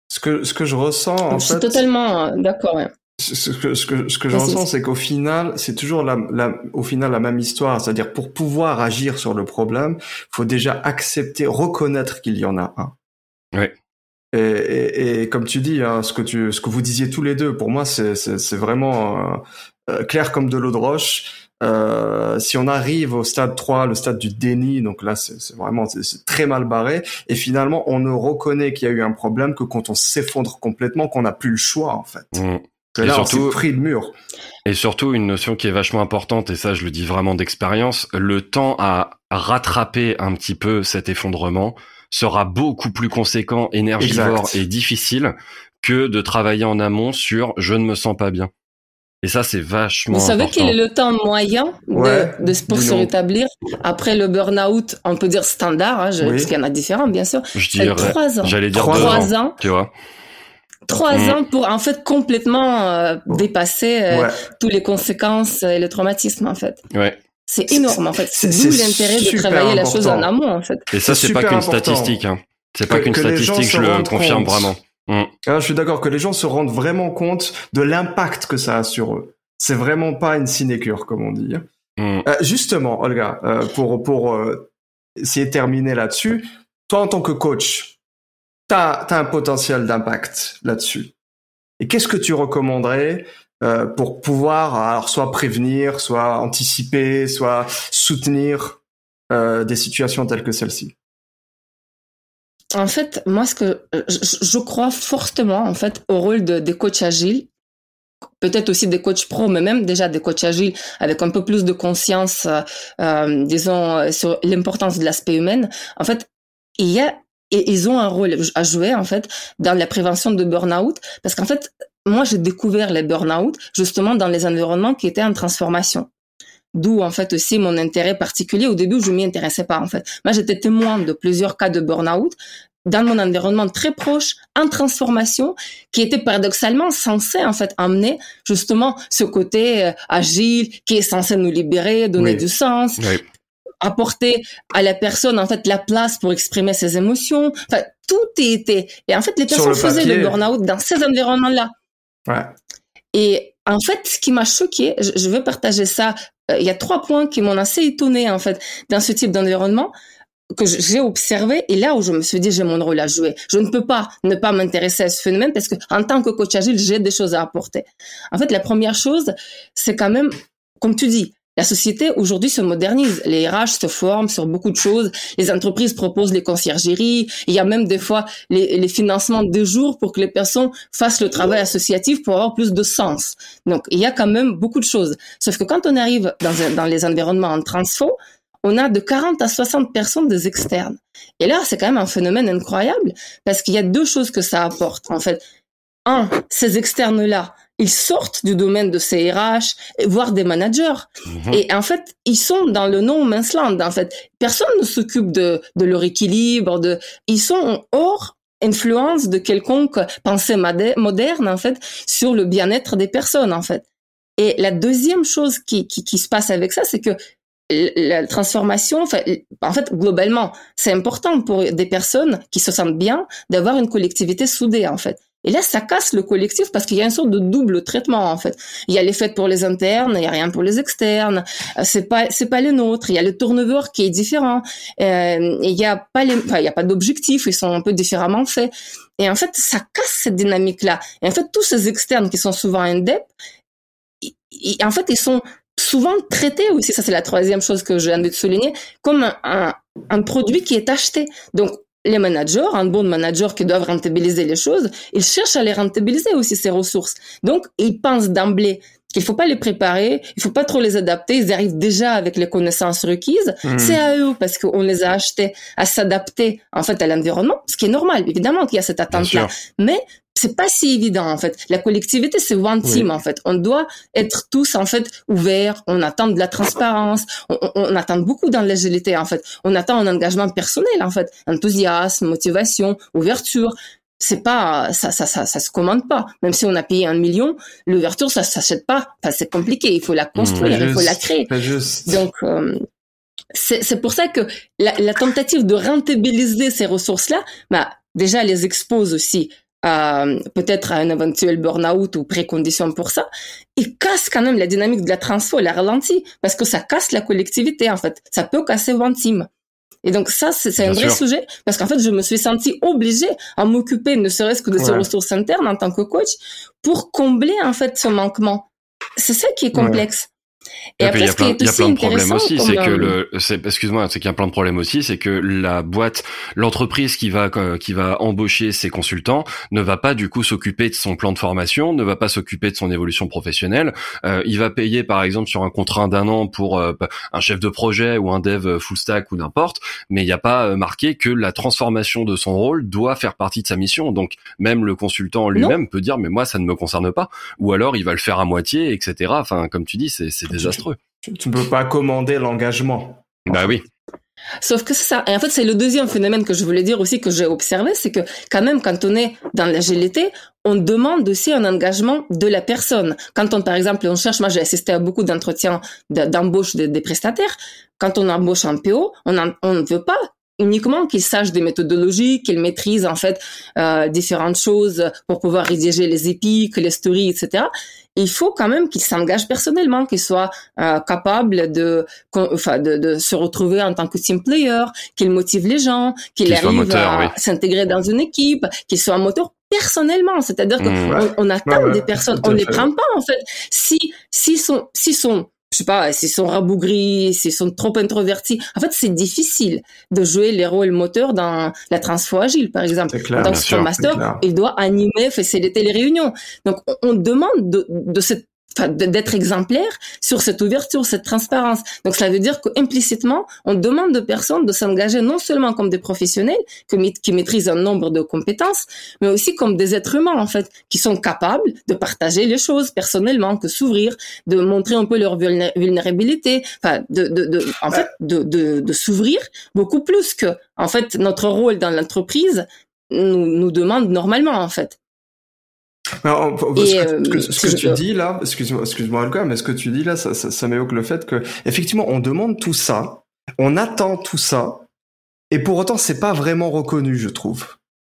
Ce que ce que je ressens, en je suis totalement euh, d'accord. Ce que ce que ce que je ressens, c'est qu'au final, c'est toujours la, la au final la même histoire. C'est-à-dire pour pouvoir agir sur le problème, faut déjà accepter, reconnaître qu'il y en a un. Ouais. Et, et, et, comme tu dis, hein, ce que tu, ce que vous disiez tous les deux, pour moi, c'est vraiment euh, euh, clair comme de l'eau de roche. Euh, si on arrive au stade 3, le stade du déni, donc là c'est vraiment c'est très mal barré, et finalement on ne reconnaît qu'il y a eu un problème que quand on s'effondre complètement, qu'on n'a plus le choix en fait. Mmh. Et là, surtout, pris le mur. Et surtout, une notion qui est vachement importante, et ça, je le dis vraiment d'expérience, le temps à rattraper un petit peu cet effondrement, sera beaucoup plus conséquent, énergivore et difficile que de travailler en amont sur je ne me sens pas bien. Et ça, c'est vachement. Vous savez quel est le temps moyen de, de pour se rétablir après le burn-out? On peut dire standard, hein, parce qu'il y en a différents, bien sûr. Je dirais trois ans. J'allais dire trois ans, Tu vois. Trois mm. ans pour en fait complètement euh, dépasser euh, toutes les conséquences et le traumatisme en fait. Ouais. C'est énorme en fait. C'est d'où l'intérêt de travailler la chose en amont en fait. Et ça c'est pas qu'une statistique. Hein. C'est pas qu'une statistique, je le confirme vraiment. Mm. Ah, je suis d'accord que les gens se rendent vraiment compte de l'impact que ça a sur eux. C'est vraiment pas une sinécure comme on dit. Mm. Euh, justement, Olga, euh, pour pour euh, essayer de terminer là-dessus, toi en tant que coach, t'as as un potentiel d'impact là-dessus. Et qu'est-ce que tu recommanderais euh, pour pouvoir alors soit prévenir, soit anticiper, soit soutenir euh, des situations telles que celle-ci En fait, moi, ce que je, je, crois fortement en fait au rôle de, des coachs agiles peut-être aussi des coachs pro, mais même déjà des coachs agiles avec un peu plus de conscience, euh, euh disons, sur l'importance de l'aspect humain. En fait, il y a et ils ont un rôle à jouer en fait dans la prévention de burn-out parce qu'en fait moi j'ai découvert les burn-out justement dans les environnements qui étaient en transformation. D'où en fait aussi mon intérêt particulier. Au début je m'y intéressais pas en fait. Moi j'étais témoin de plusieurs cas de burn-out dans mon environnement très proche, en transformation, qui était paradoxalement censé en fait amener justement ce côté euh, agile qui est censé nous libérer, donner du sens, apporter à la personne en fait la place pour exprimer ses émotions. Enfin, tout était et en fait les personnes faisaient le burn-out dans ces environnements-là. Et en fait, ce qui m'a choqué, je, je veux partager ça. Euh, il y a trois points qui m'ont assez étonné en fait dans ce type d'environnement que j'ai observé et là où je me suis dit j'ai mon rôle à jouer. Je ne peux pas ne pas m'intéresser à ce phénomène parce que en tant que coach agile, j'ai des choses à apporter. En fait, la première chose, c'est quand même, comme tu dis, la société aujourd'hui se modernise. Les RH se forment sur beaucoup de choses. Les entreprises proposent les conciergeries. Il y a même des fois les, financements de jour pour que les personnes fassent le travail associatif pour avoir plus de sens. Donc, il y a quand même beaucoup de choses. Sauf que quand on arrive dans, dans les environnements en transfo, on a de 40 à 60 personnes des externes. Et là, c'est quand même un phénomène incroyable parce qu'il y a deux choses que ça apporte. En fait, un, ces externes-là, ils sortent du domaine de CRH, voire des managers. Mhm. Et en fait, ils sont dans le non land. En fait, personne ne s'occupe de, de leur équilibre. De, ils sont hors influence de quelconque pensée moderne en fait sur le bien-être des personnes en fait. Et la deuxième chose qui, qui, qui se passe avec ça, c'est que la transformation, en fait, globalement, c'est important pour des personnes qui se sentent bien d'avoir une collectivité soudée, en fait. Et là, ça casse le collectif parce qu'il y a une sorte de double traitement, en fait. Il y a les fêtes pour les internes, il y a rien pour les externes. Euh, c'est pas, c'est pas les nôtres. Il y a le turnover qui est différent. Euh, il y a pas les, enfin, il y a pas d'objectifs. Ils sont un peu différemment faits. Et en fait, ça casse cette dynamique-là. Et en fait, tous ces externes qui sont souvent indep, en fait, ils sont souvent traité aussi, ça c'est la troisième chose que j'ai envie de souligner, comme un, un, produit qui est acheté. Donc, les managers, un bon manager qui doivent rentabiliser les choses, ils cherchent à les rentabiliser aussi, ces ressources. Donc, ils pensent d'emblée qu'il faut pas les préparer, il faut pas trop les adapter, ils arrivent déjà avec les connaissances requises. Mmh. C'est à eux parce qu'on les a achetés à s'adapter en fait à l'environnement, ce qui est normal, évidemment qu'il y a cette attente-là. Mais c'est pas si évident en fait. La collectivité c'est one team en fait. On doit être tous en fait ouverts. On attend de la transparence. On, on, attend beaucoup dans l'agilité en fait. On attend un engagement personnel en fait, enthousiasme, motivation, ouverture. C'est pas ça, ça, ça, ça se commande pas. Même si on a payé un million, l'ouverture ça s'achète pas. Enfin, c'est compliqué. Il faut la construire, il faut la créer. Donc euh, c'est pour ça que la, la, tentative de rentabiliser ces ressources-là, bah, déjà les expose aussi peut-être à un éventuel burn-out ou précondition pour ça, il casse quand même la dynamique de la transfo, la ralentit, parce que ça casse la collectivité, en fait. Ça peut casser one team. Et donc ça, c'est un vrai sujet, parce qu'en fait, je me suis sentie obligée à m'occuper, ne serait-ce que de ces ressources internes en tant que coach, pour combler, en fait, ce manquement. C'est ça qui est complexe. Et, après, il y a plein, y a plein de problèmes aussi, c'est que le, excuse-moi, c'est qu'il y a plein de problèmes aussi, c'est que la boîte, l'entreprise qui va, qui va embaucher ses consultants ne va pas du coup s'occuper de son plan de formation, ne va pas s'occuper de son évolution professionnelle. Euh, il va payer par exemple sur un contrat d'un an pour euh, un chef de projet ou un dev full stack ou n'importe, mais il n'y a pas euh, marqué que la transformation de son rôle doit faire partie de sa mission. Donc même le consultant lui-même peut dire mais moi ça ne me concerne pas, ou alors il va le faire à moitié, etc. Enfin comme tu dis, c'est, c'est désastreux. Tu ne peux pas commander l'engagement. Bah oui. Sauf que ça, et en fait, c'est le deuxième phénomène que je voulais dire aussi que j'ai observé, c'est que quand même, quand on est dans l'agilité, on demande aussi un engagement de la personne. Quand on, par exemple, on cherche, moi j'ai assisté à beaucoup d'entretiens d'embauche des, prestataires, quand on embauche un PO, on ne veut pas uniquement qu'il sache des méthodologies, qu'il maîtrise en fait euh, différentes choses pour pouvoir rédiger les épiques, les stories, etc. Il faut quand même qu'il s'engage personnellement, qu'il soit euh, capable de, enfin, de, de, se retrouver en tant que team player, qu'il motive les gens, qu'il arrive à s'intégrer dans une équipe, qu'il soit un moteur personnellement. C'est-à-dire qu'on mmh. on attend des personnes, on les prend pas en fait. Si si son si son je sais pas, s'ils sont rabougris, s'ils sont trop introvertis. En fait, c'est difficile de jouer les rôles moteurs dans la transfo agile, par exemple. Clair, que Scrum Master, il doit animer, faciliter les réunions. Donc, on demande de, de cette d'être exemplaire sur cette ouverture, cette transparence. Donc cela veut dire qu'implicitement, on demande de personnes de s'engager non seulement comme des professionnels qui maîtrisent un nombre de compétences, mais aussi comme des êtres humains en fait, qui sont capables de partager les choses personnellement, que s'ouvrir, de montrer un peu leur vulnérabilité, enfin de, de, de en fait de, de, de s'ouvrir beaucoup plus que en fait notre rôle dans l'entreprise nous, nous demande normalement en fait. Alors, ce que, ce que, tu dis là, excuse-moi, excuse-moi mais ce que tu dis là, ça, ça, ça m'évoque le fait que effectivement, on demande tout ça, on attend tout ça, et pour autant, c'est pas vraiment reconnu, je trouve.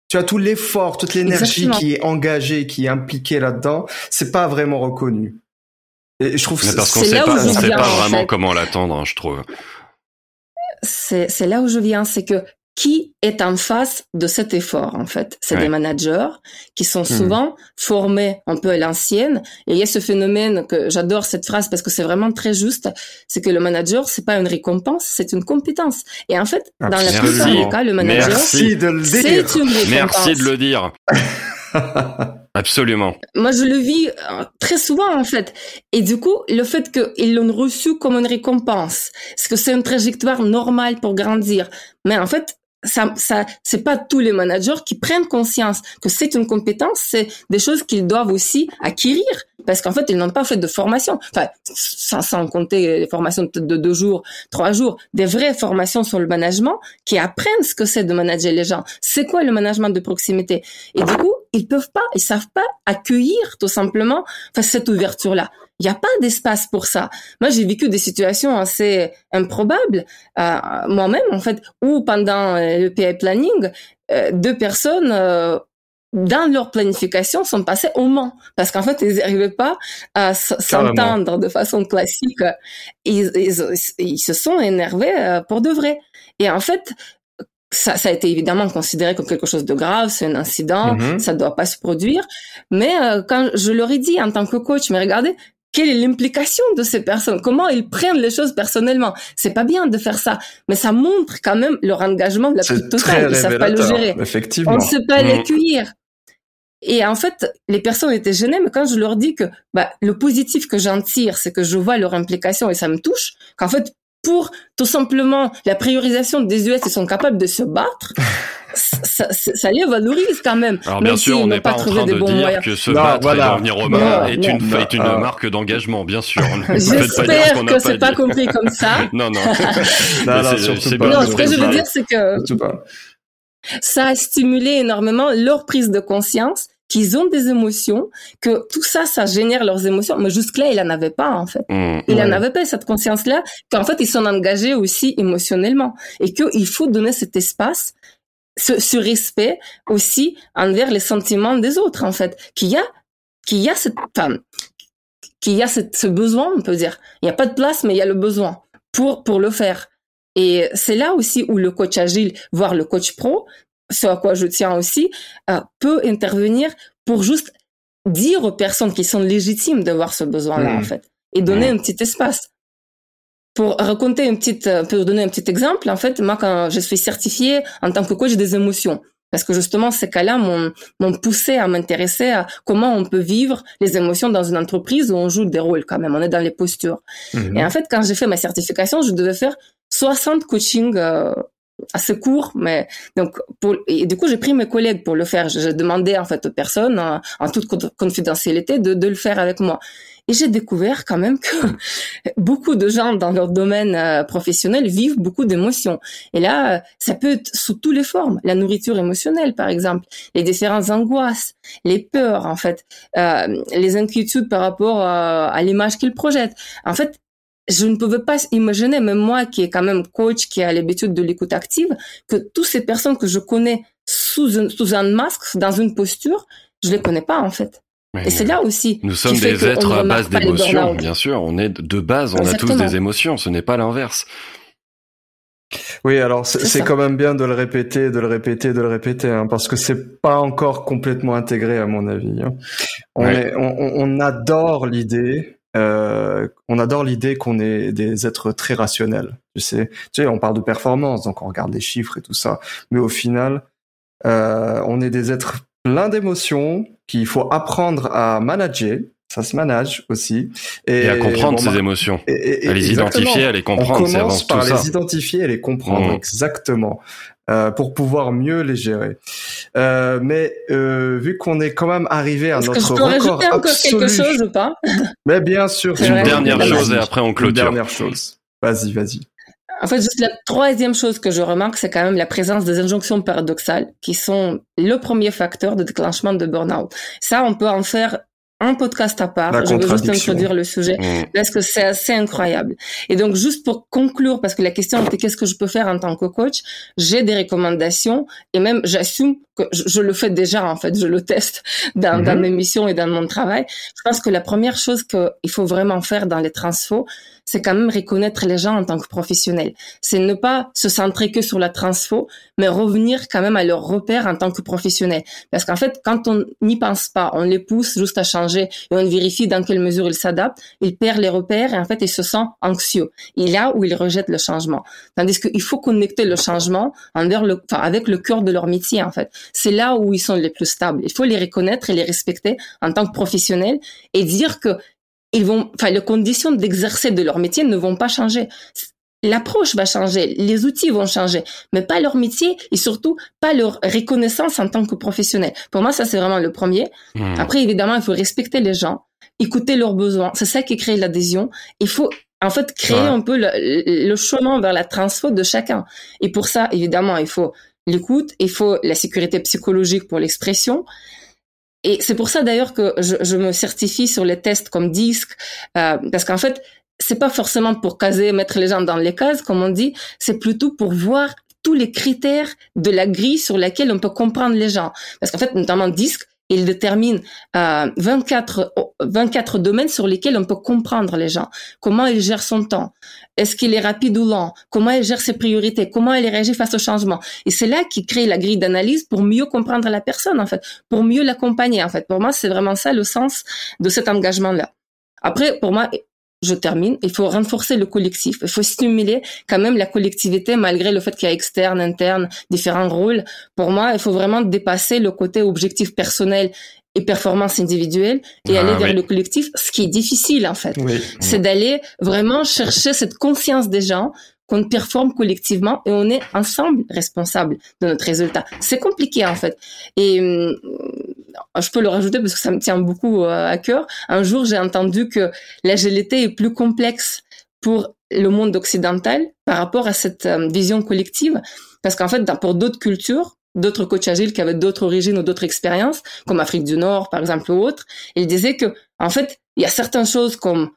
Tu as tout l'effort, toute l'énergie qui est engagée, qui est impliquée là-dedans, c'est pas vraiment reconnu. Et je trouve mais parce qu'on sait pas, on sait pas vraiment comment l'attendre, hein, je trouve. C'est là où je viens, c'est que qui est en face de cet effort en fait C'est des managers qui sont hmm. souvent formés un peu à l'ancienne. Et il y a ce phénomène que j'adore cette phrase parce que c'est vraiment très juste, c'est que le manager c'est pas une récompense, c'est une compétence. Et en fait, dans la plupart des cas, le manager c'est une récompense. Merci de le dire. <laughs> Absolument. Moi, je le vis euh, très souvent, en fait. Et du coup, le fait qu'ils l'ont reçu comme une récompense, est-ce que c'est une trajectoire normale pour grandir Mais en fait, ça, ça, c'est pas tous les managers qui prennent conscience que c'est une compétence, c'est des choses qu'ils doivent aussi acquérir parce qu'en fait ils n'ont pas fait de formation. Enfin, sans, sans compter les formations de deux jours, trois jours, des vraies formations sur le management qui apprennent ce que c'est de manager les gens. C'est quoi le management de proximité? Et du coup, ils peuvent pas, ils savent pas accueillir tout simplement enfin, cette ouverture là. Il n'y a pas d'espace pour ça. Moi, j'ai vécu des situations assez improbables euh, moi-même, en fait, où pendant euh, le PI planning, euh, deux personnes euh, dans leur planification sont passées au Mans parce qu'en fait ils n'arrivaient pas à s'entendre de façon classique. Ils, ils, ils, se sont énervés euh, pour de vrai. Et en fait, ça, ça, a été évidemment considéré comme quelque chose de grave, c'est un incident, mm-hmm. ça ne doit pas se produire. Mais quand je leur ai dit en tant que coach, mais regardez, quelle est l'implication de ces personnes? Comment ils prennent les choses personnellement? C'est pas bien de faire ça, mais ça montre quand même leur engagement de la plus totale. Ils savent pas le gérer. Effectivement. On ne sait pas l'accueillir. Et en fait, les personnes étaient gênées, mais quand je leur dis que bah, le positif que j'en tire, c'est que je vois leur implication et ça me touche, qu'en fait, pour tout simplement la priorisation des US, ils sont capables de se battre. <laughs> ça, ça, les valorise quand même. Alors bien sûr, on n'est pas, en train de dire que se battre et devenir romain est, une, est une marque d'engagement, bien sûr. <laughs> J'espère que c'est pas compris comme ça. <laughs> non, non. non, non, ce que je veux dire, c'est que ça a stimulé énormément leur prise de conscience qu'ils ont des émotions, que tout ça, ça génère leurs émotions. Mais jusque-là, il en avait pas, en fait. Mmh, il en avait pas cette conscience-là, qu'en fait, ils sont engagés aussi émotionnellement. Et qu'il faut donner cet espace, ce, ce, respect aussi envers les sentiments des autres, en fait. Qu'il y a, qu'il y a cette, enfin, qu'il y a cette, ce besoin, on peut dire. Il n'y a pas de place, mais il y a le besoin pour, pour le faire. Et c'est là aussi où le coach agile, voire le coach pro, ce à quoi je tiens aussi, euh, peut intervenir pour juste dire aux personnes qui sont légitimes d'avoir ce besoin-là, en mmh. fait, et donner mmh. un petit espace. Pour raconter une petite, euh, pour donner un petit exemple, en fait, moi, quand je suis certifiée en tant que coach des émotions, parce que justement, ces cas-là m'ont poussé à m'intéresser à comment on peut vivre les émotions dans une entreprise où on joue des rôles quand même, on est dans les postures. Mmh. Et en fait, quand j'ai fait ma certification, je devais faire 60 coachings euh, assez court, mais donc pour et du coup j'ai pris mes collègues pour le faire. J'ai demandé en fait aux personnes en, toute confidentialité de, de le faire avec moi. Et j'ai découvert quand même que <laughs> beaucoup de gens dans leur domaine euh, professionnel vivent beaucoup d'émotions. Et là, euh, ça peut être sous toutes les formes. La nourriture émotionnelle, par exemple, les différentes angoisses, les peurs, en fait, euh, les inquiétudes par rapport à, à l'image qu'ils projettent. En fait, je ne pouvais pas imaginer, même moi qui est quand même coach, qui a l'habitude de l'écoute active, que toutes ces personnes que je connais sous un, sous un masque, dans une posture, je les connais pas en fait. et c'est là aussi. Nous sommes des êtres à base d'émotions, bien sûr. On est de base, on a tous des émotions. Ce n'est pas l'inverse. Oui, alors c'est quand même bien de le répéter, de le répéter, de le répéter, hein, parce que c'est pas encore complètement intégré à mon avis. Hein. On, est, on, on adore l'idée euh, on adore l'idée qu'on est des êtres très rationnels. Tu sais, tu sais, on parle de performance, donc on regarde les chiffres et tout ça, mais au final, euh, on est des êtres pleins d'émotions qu'il faut apprendre à manager. Ça se manage aussi. Et, à comprendre ces émotions. Et, à les identifier, à les comprendre. On commence par les identifier et les comprendre. Mmh. Exactement. Euh, pour pouvoir mieux les gérer. Euh, mais euh, vu qu'on est quand même arrivé à notre que je peux record encore quelque chose ou pas? Mais bien sûr. Une dernière chose et après on clôture. Une dernière chose. Vas-y, vas-y. En fait, juste la troisième chose que je remarque, c'est quand même la présence des injonctions paradoxales, qui sont le premier facteur de déclenchement de burn-out. Ça, on peut en faire un podcast à part. je veux juste introduire le sujet mmh. parce que c'est assez incroyable. Et donc, juste pour conclure, parce que la question était qu'est-ce que je peux faire en tant que coach, j'ai des recommandations et même j'assume que je, le fais déjà en fait, je le teste dans, dans mmh. mes missions et dans mon travail. Je pense que la première chose qu'il faut vraiment faire dans les transfos, c'est quand même reconnaître les gens en tant que professionnels. C'est ne pas se centrer que sur la transfo, mais revenir quand même à leurs repères en tant que professionnels. Parce qu'en fait, quand on n'y pense pas, on les pousse juste à changer et on vérifie dans quelle mesure ils s'adaptent, ils perdent les repères et en fait, ils se sentent anxieux. Et là où ils rejettent le changement. Tandis qu'il faut connecter le changement le, enfin, avec le cœur de leur métier, en fait. C'est là où ils sont les plus stables. Il faut les reconnaître et les respecter en tant que professionnels et dire que ils vont, enfin, les conditions d'exercer de leur métier ne vont pas changer. L'approche va changer, les outils vont changer, mais pas leur métier et surtout pas leur reconnaissance en tant que professionnel. Pour moi, ça c'est vraiment le premier. Hmm. Après, évidemment, il faut respecter les gens, écouter leurs besoins. C'est ça qui crée l'adhésion. Il faut en fait créer un peu le, le, chemin vers la transfo de chacun. Et pour ça, évidemment, il faut l'écoute, il faut la sécurité psychologique pour l'expression, et c'est pour ça d'ailleurs que je, je, me certifie sur les tests comme disque, euh, parce qu'en fait, c'est pas forcément pour caser, mettre les gens dans les cases, comme on dit, c'est plutôt pour voir tous les critères de la grille sur laquelle on peut comprendre les gens. Parce qu'en fait, notamment disque, il détermine euh, 24, 24 domaines sur lesquels on peut comprendre les gens. Comment il gère son temps Est-ce qu'il est rapide ou lent Comment il gère ses priorités Comment il réagit face au changement Et c'est là qu'il crée la grille d'analyse pour mieux comprendre la personne, en fait, pour mieux l'accompagner, en fait. Pour moi, c'est vraiment ça le sens de cet engagement-là. Après, pour moi, je termine, il faut renforcer le collectif. Il faut stimuler quand même la collectivité malgré le fait qu'il y a externe, interne, différents rôles. Pour moi, il faut vraiment dépasser le côté objectif personnel et performance individuelle et ah aller vers le collectif, ce qui est difficile en fait. C'est d'aller vraiment chercher cette conscience des gens qu'on performe collectivement et on est ensemble responsable de notre résultat. C'est compliqué en fait. Et hum, je peux le rajouter parce que ça me tient beaucoup euh, à cœur. Un jour, j'ai entendu que l'agilité est plus complexe pour le monde occidental par rapport à cette euh, vision collective parce qu'en fait, pour d'autres cultures, d'autres coachs agiles qui avaient d'autres origines ou d'autres expériences, comme Afrique du Nord par exemple ou autres, ils disaient que en fait, il y a certaines choses comme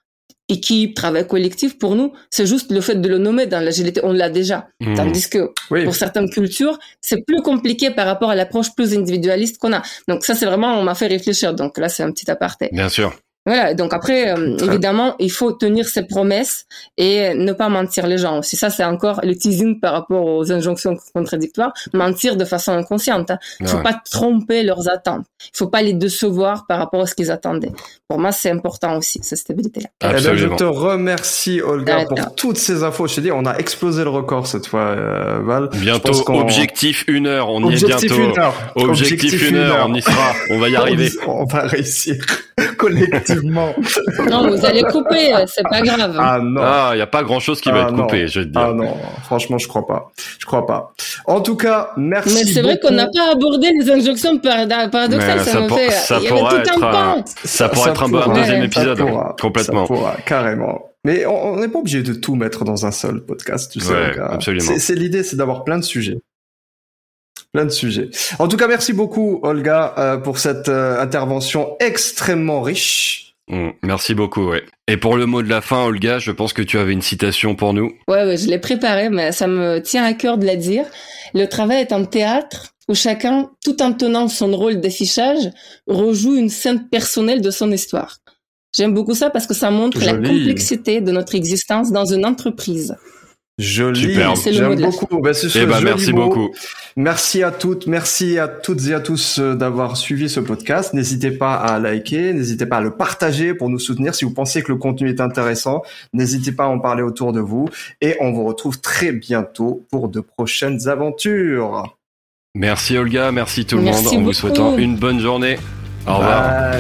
équipe, travail collectif, pour nous, c'est juste le fait de le nommer dans l'agilité, on l'a déjà. Mmh. Tandis que pour certaines cultures, c'est plus compliqué par rapport à l'approche plus individualiste qu'on a. Donc ça, c'est vraiment, on m'a fait réfléchir. Donc là, c'est un petit aparté. Bien sûr. Voilà, donc après, euh, évidemment, il faut tenir ses promesses et ne pas mentir les gens. Si ça, c'est encore le teasing par rapport aux injonctions contradictoires, mentir de façon inconsciente. Hein. Il faut pas tromper leurs attentes. Il faut pas les décevoir par rapport à ce qu'ils attendaient. Pour moi, c'est important aussi, cette stabilité-là. Eh ben, je te remercie, Olga, pour toutes ces infos. Je te dis, on a explosé le record cette fois, euh, Val. Bientôt, objectif une heure. On y est bientôt. Une heure. Objectif, une, heure. On y sera. On va y <laughs> arriver. on va réussir collectivement non, vous allez couper, euh, c'est pas grave. Ah non. Ah, il y a pas grand chose qui va ah, être coupé, je veux dire. Ah non, franchement, je crois pas. Je crois pas. En tout cas, merci. Mais c'est vrai qu'on n'a pas abordé les injonctions paradoxales, ça, me fait. Ça pourrait être, un, ça pourrait être un, deuxième épisode, complètement. carrément. Mais on n'est pas obligé de tout mettre dans un seul podcast, tu sais. absolument. C'est l'idée, c'est d'avoir plein de sujets plein de sujets. En tout cas, merci beaucoup, Olga, euh, pour cette euh, intervention extrêmement riche. Mm, merci beaucoup, ouais. Et pour le mot de la fin, Olga, je pense que tu avais une citation pour nous. Ouais, ouais je l'ai préparée, mais ça me tient à cœur de la dire. Le travail est un théâtre où chacun, tout en tenant son rôle d'affichage, rejoue une scène personnelle de son histoire. J'aime beaucoup ça parce que ça montre la complexité de notre existence dans une entreprise. Joli, j'aime beaucoup. Bah, eh ben, merci beaucoup. Merci à toutes, merci à toutes et à tous euh, d'avoir suivi ce podcast. N'hésitez pas à liker, n'hésitez pas à le partager pour nous soutenir. Si vous pensez que le contenu est intéressant, n'hésitez pas à en parler autour de vous. Et on vous retrouve très bientôt pour de prochaines aventures. Merci Olga, merci tout le monde en vous souhaitant une bonne journée. Au revoir.